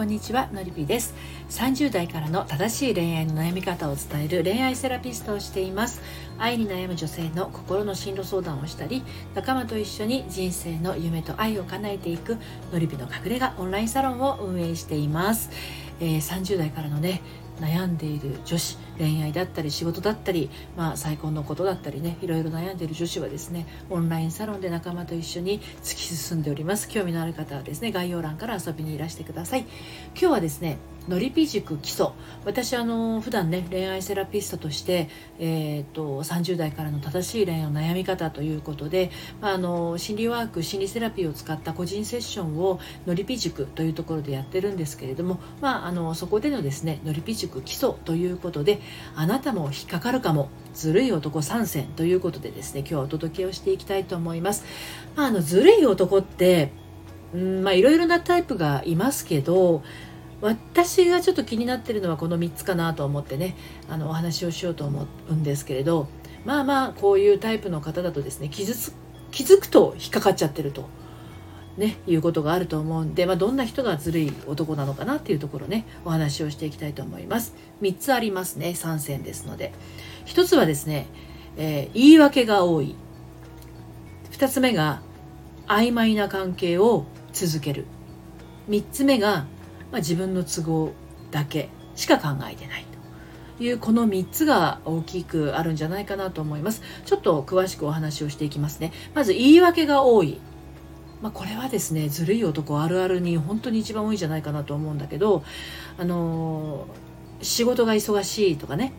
こんにちはのりぴです。30代からの正しい恋愛の悩み方を伝える恋愛セラピストをしています。愛に悩む女性の心の進路相談をしたり仲間と一緒に人生の夢と愛を叶えていくのりぴの隠れ家オンラインサロンを運営しています、えー、30代からのね悩んでいる女子恋愛だったり仕事だったり、まあ、再婚のことだったりねいろいろ悩んでいる女子はですねオンラインサロンで仲間と一緒に突き進んでおります。興味のある方はですね概要欄から遊びにいらしてください。今日はですねのりぴ塾基礎私あの普段ね恋愛セラピストとして、えーと、30代からの正しい恋愛の悩み方ということで、まあ、あの心理ワーク心理セラピーを使った個人セッションをのりぴ塾というところでやってるんですけれども、まあ、あのそこでのですねのりぴ塾基礎ということであなたも引っかかるかもずるい男参戦ということでですね今日はお届けをしていきたいと思います。まあ、あのずるい男ってうんまあいろいろなタイプがいますけど私がちょっと気になってるのはこの3つかなと思ってねあのお話をしようと思うんですけれどまあまあこういうタイプの方だとですね傷つ気づくと引っかかっちゃってると。ね、いうことがあると思うんで、まあ、どんな人がずるい男なのかなっていうところねお話をしていきたいと思います。3つありますね3選ですので。1つはですね、えー、言い訳が多い。2つ目が曖昧な関係を続ける。3つ目がまあ、自分の都合だけしか考えてないというこの3つが大きくあるんじゃないかなと思います。ちょっと詳しくお話をしていきますね。まず言い訳が多い。まあ、これはですねずるい男あるあるに本当に一番多いんじゃないかなと思うんだけどあのー、仕事が忙しいとかね、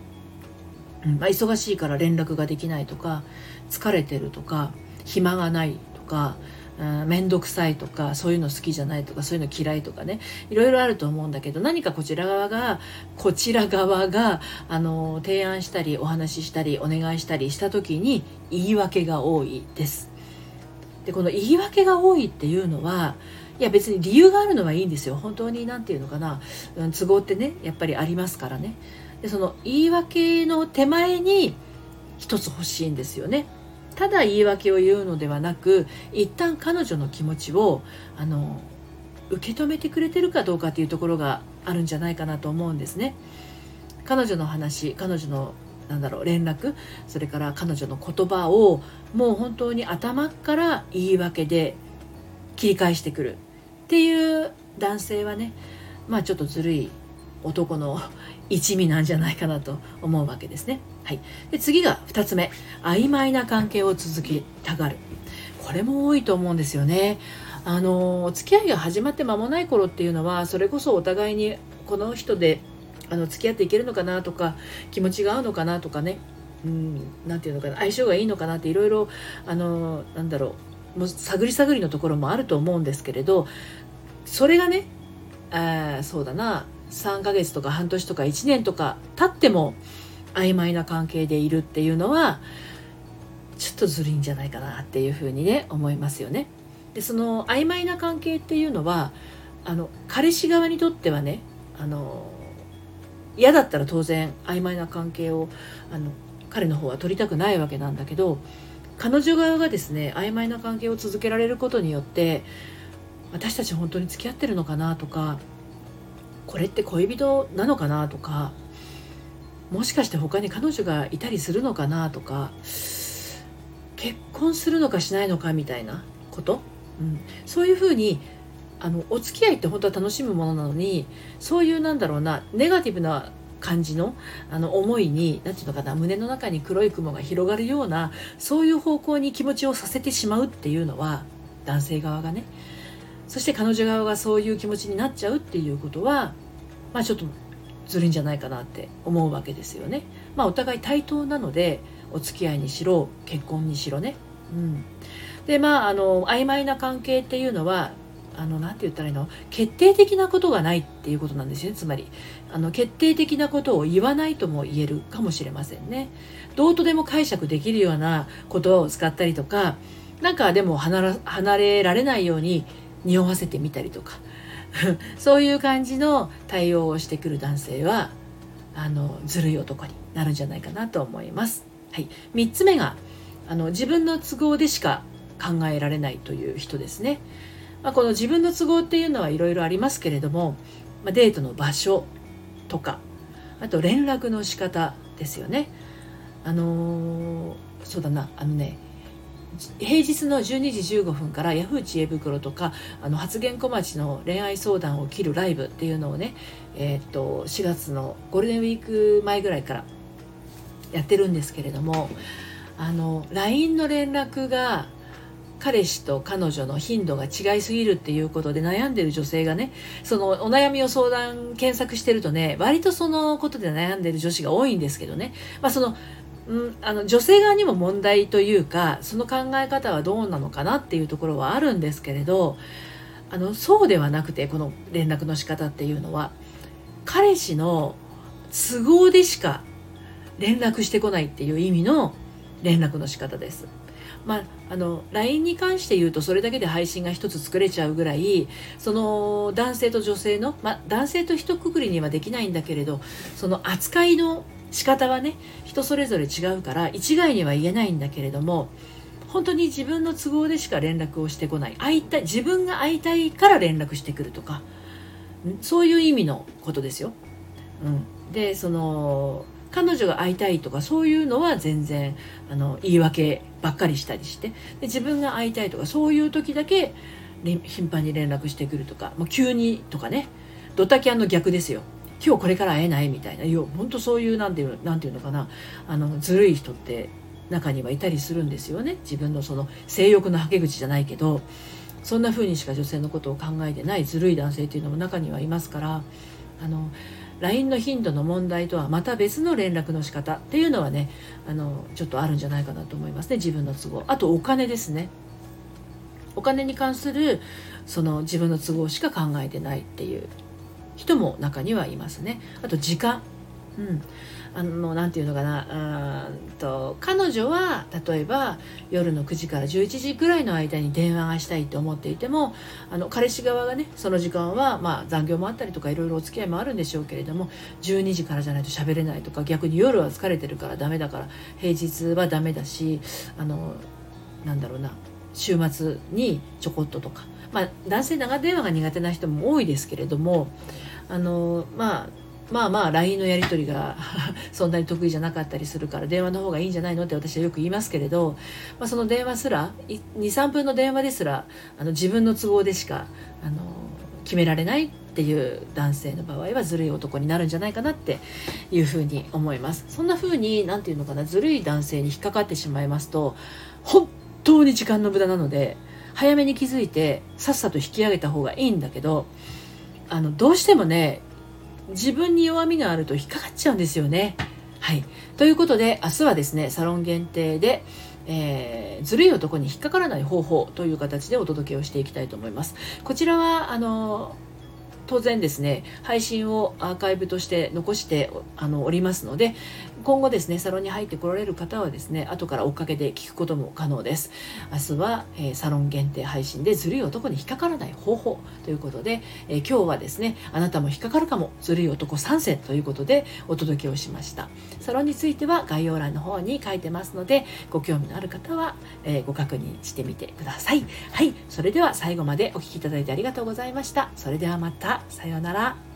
うんまあ、忙しいから連絡ができないとか疲れてるとか暇がないとか面倒くさいとかそういうの好きじゃないとかそういうの嫌いとかねいろいろあると思うんだけど何かこちら側がこちら側があの提案したりお話ししたりお願いしたりした時に言い訳が多いです。でこの言い訳が多いっていうのはいや別に理由があるのはいいんですよ。本当に何て言うのかな、うん、都合ってねやっぱりありますからね。でその言い訳の手前に一つ欲しいんですよね。ただ言い訳を言うのではなく一旦彼女の気持ちをあの受け止めてくれてるかどうかっていうところがあるんじゃないかなと思うんですね。彼女の話彼女のなんだろう連絡それから彼女の言葉をもう本当に頭から言い訳で切り返してくるっていう男性はねまあちょっとずるい男の一味なんじゃないかなと思うわけですね。はい、で次が2つ目。曖昧な関係を続けたがる。これも多いと思うんですよね。あの付き合いが始まって間もない頃っていうのはそれこそお互いにこの人であの付き合っていけるのかなとか気持ちが合うのかなとかね。うん、なていうのかな。相性がいいのかなっていろいろあのなんだろう。もう探り探りのところもあると思うんですけれどそれがねあそうだな。3ヶ月とか半年とか1年とか経っても曖昧な関係でいるっていうのはちょっとずるいんじゃないかなっていうふうにね思いますよね。でその曖昧な関係っていうのはあの彼氏側にとってはねあの嫌だったら当然曖昧な関係をあの彼の方は取りたくないわけなんだけど彼女側がですね曖昧な関係を続けられることによって私たち本当に付き合ってるのかなとかこれって恋人なのかなとかもしかして他に彼女がいたりするのかなとか結婚するのかしないのかみたいなこと、うん、そういうふうにあのお付き合いって本当は楽しむものなのにそういうなんだろうなネガティブな感じのあの思いに何て言うのかな胸の中に黒い雲が広がるようなそういう方向に気持ちをさせてしまうっていうのは男性側がね。そして彼女側がそういう気持ちになっちゃうっていうことはまあちょっとずるいんじゃないかなって思うわけですよね。まあお互い対等なのでお付き合いにしろ結婚にしろね。うん、でまああの曖昧な関係っていうのはあの何て言ったらいいの？決定的なことがないっていうことなんですよねつまりあの決定的なことを言わないとも言えるかもしれませんね。どうとでも解釈できるような言葉を使ったりとかなんかでも離れられないように匂わせてみたりとか そういう感じの対応をしてくる男性はあのずるい男になるんじゃないかなと思います。はい、3つ目があの自分の都合でしか考えられないという人ですね。まあ、この自分の都合っていうのはいろいろありますけれどもまあ、デートの場所とかあと連絡の仕方ですよねあのー、そうだなあのね平日の12時15分からヤフー知恵袋とかあの発言小町の恋愛相談を切るライブっていうのをね、えー、っと4月のゴールデンウィーク前ぐらいからやってるんですけれどもあの LINE の連絡が彼氏と彼女の頻度が違いすぎるっていうことで悩んでる女性がねそのお悩みを相談検索してるとね割とそのことで悩んでる女子が多いんですけどね、まあ、そのうん、あの女性側にも問題というかその考え方はどうなのかなっていうところはあるんですけれどあのそうではなくてこの連絡の仕方っていうのは彼氏の都合でしか連絡してこないっていう意味の連絡の仕方です。まあ、あの LINE に関して言うとそれだけで配信が一つ作れちゃうぐらいその男性と女性の、まあ、男性と一括りにはできないんだけれどその扱いの仕方はね人それぞれ違うから一概には言えないんだけれども本当に自分の都合でしか連絡をしてこない。会いたい自分が会いたいから連絡してくるとか。そういう意味のことですよ。うん、でその彼女が会いたいとかそういうのは全然あの言い訳ばっかりしたりして。で自分が会いたいとかそういう時だけ頻繁に連絡してくるとか。もう急にとかね。ドタキャンの逆ですよ。今日これから会えないみたいな。いや本当そういうなんていうなんていうのかな。あのずるい人って中にはいたりするんですよね。自分のその性欲のはけ口じゃないけどそんな風にしか女性のことを考えてないずるい男性っていうのも中にはいますからあの LINE の頻度の問題とはまた別の連絡の仕方っていうのはねあのちょっとあるんじゃないかなと思いますね。自分の都合。あとお金ですね。お金に関するその自分の都合しか考えてないっていう。人も中にはいますね。あと時間。うん。あのなんていうのかな。うんと彼女は例えば夜の9時から11時ぐらいの間に電話がしたいと思っていてもあの彼氏側がねその時間は、まあ、残業もあったりとかいろいろお付き合いもあるんでしょうけれども12時からじゃないと喋れないとか逆に夜は疲れてるからダメだから平日はダメだしあのなんだろうな。週末にちょこっととか、まあ、男性長電話が苦手な人も多いですけれどもあのまあまあまあ LINE のやり取りが そんなに得意じゃなかったりするから電話の方がいいんじゃないのって私はよく言いますけれど、まあ、その電話すら23分の電話ですらあの自分の都合でしかあの決められないっていう男性の場合はずるい男になるんじゃないかなっていうふうに思います。そんなふうに何て言うのかなずるい男性に引っかかってしまいますと本当に時間の無駄なので早めに気づいてさっさと引き上げた方がいいんだけどあのどうしてもね自分に弱みがあると引っかかっちゃうんですよね。はい。ということで、明日はですね、サロン限定で、えー、ずるい男に引っかからない方法という形でお届けをしていきたいと思います。こちらは、あの、当然ですね配信をアーカイブとして残してあのおりますので今後ですねサロンに入ってこられる方はですね後から追っかけで聞くことも可能です。明日は、えー、サロン限定配信でずるい男に引っかからない方法ということで、えー、今日はですねあなたも引っかかるかも。ずるい男参戦ということでお届けをしました。サロンについては概要欄の方に書いてますのでご興味のある方は、えー、ご確認してみてください。はい。それでは最後までお聴きいただいてありがとうございました。それではまた。さようなら。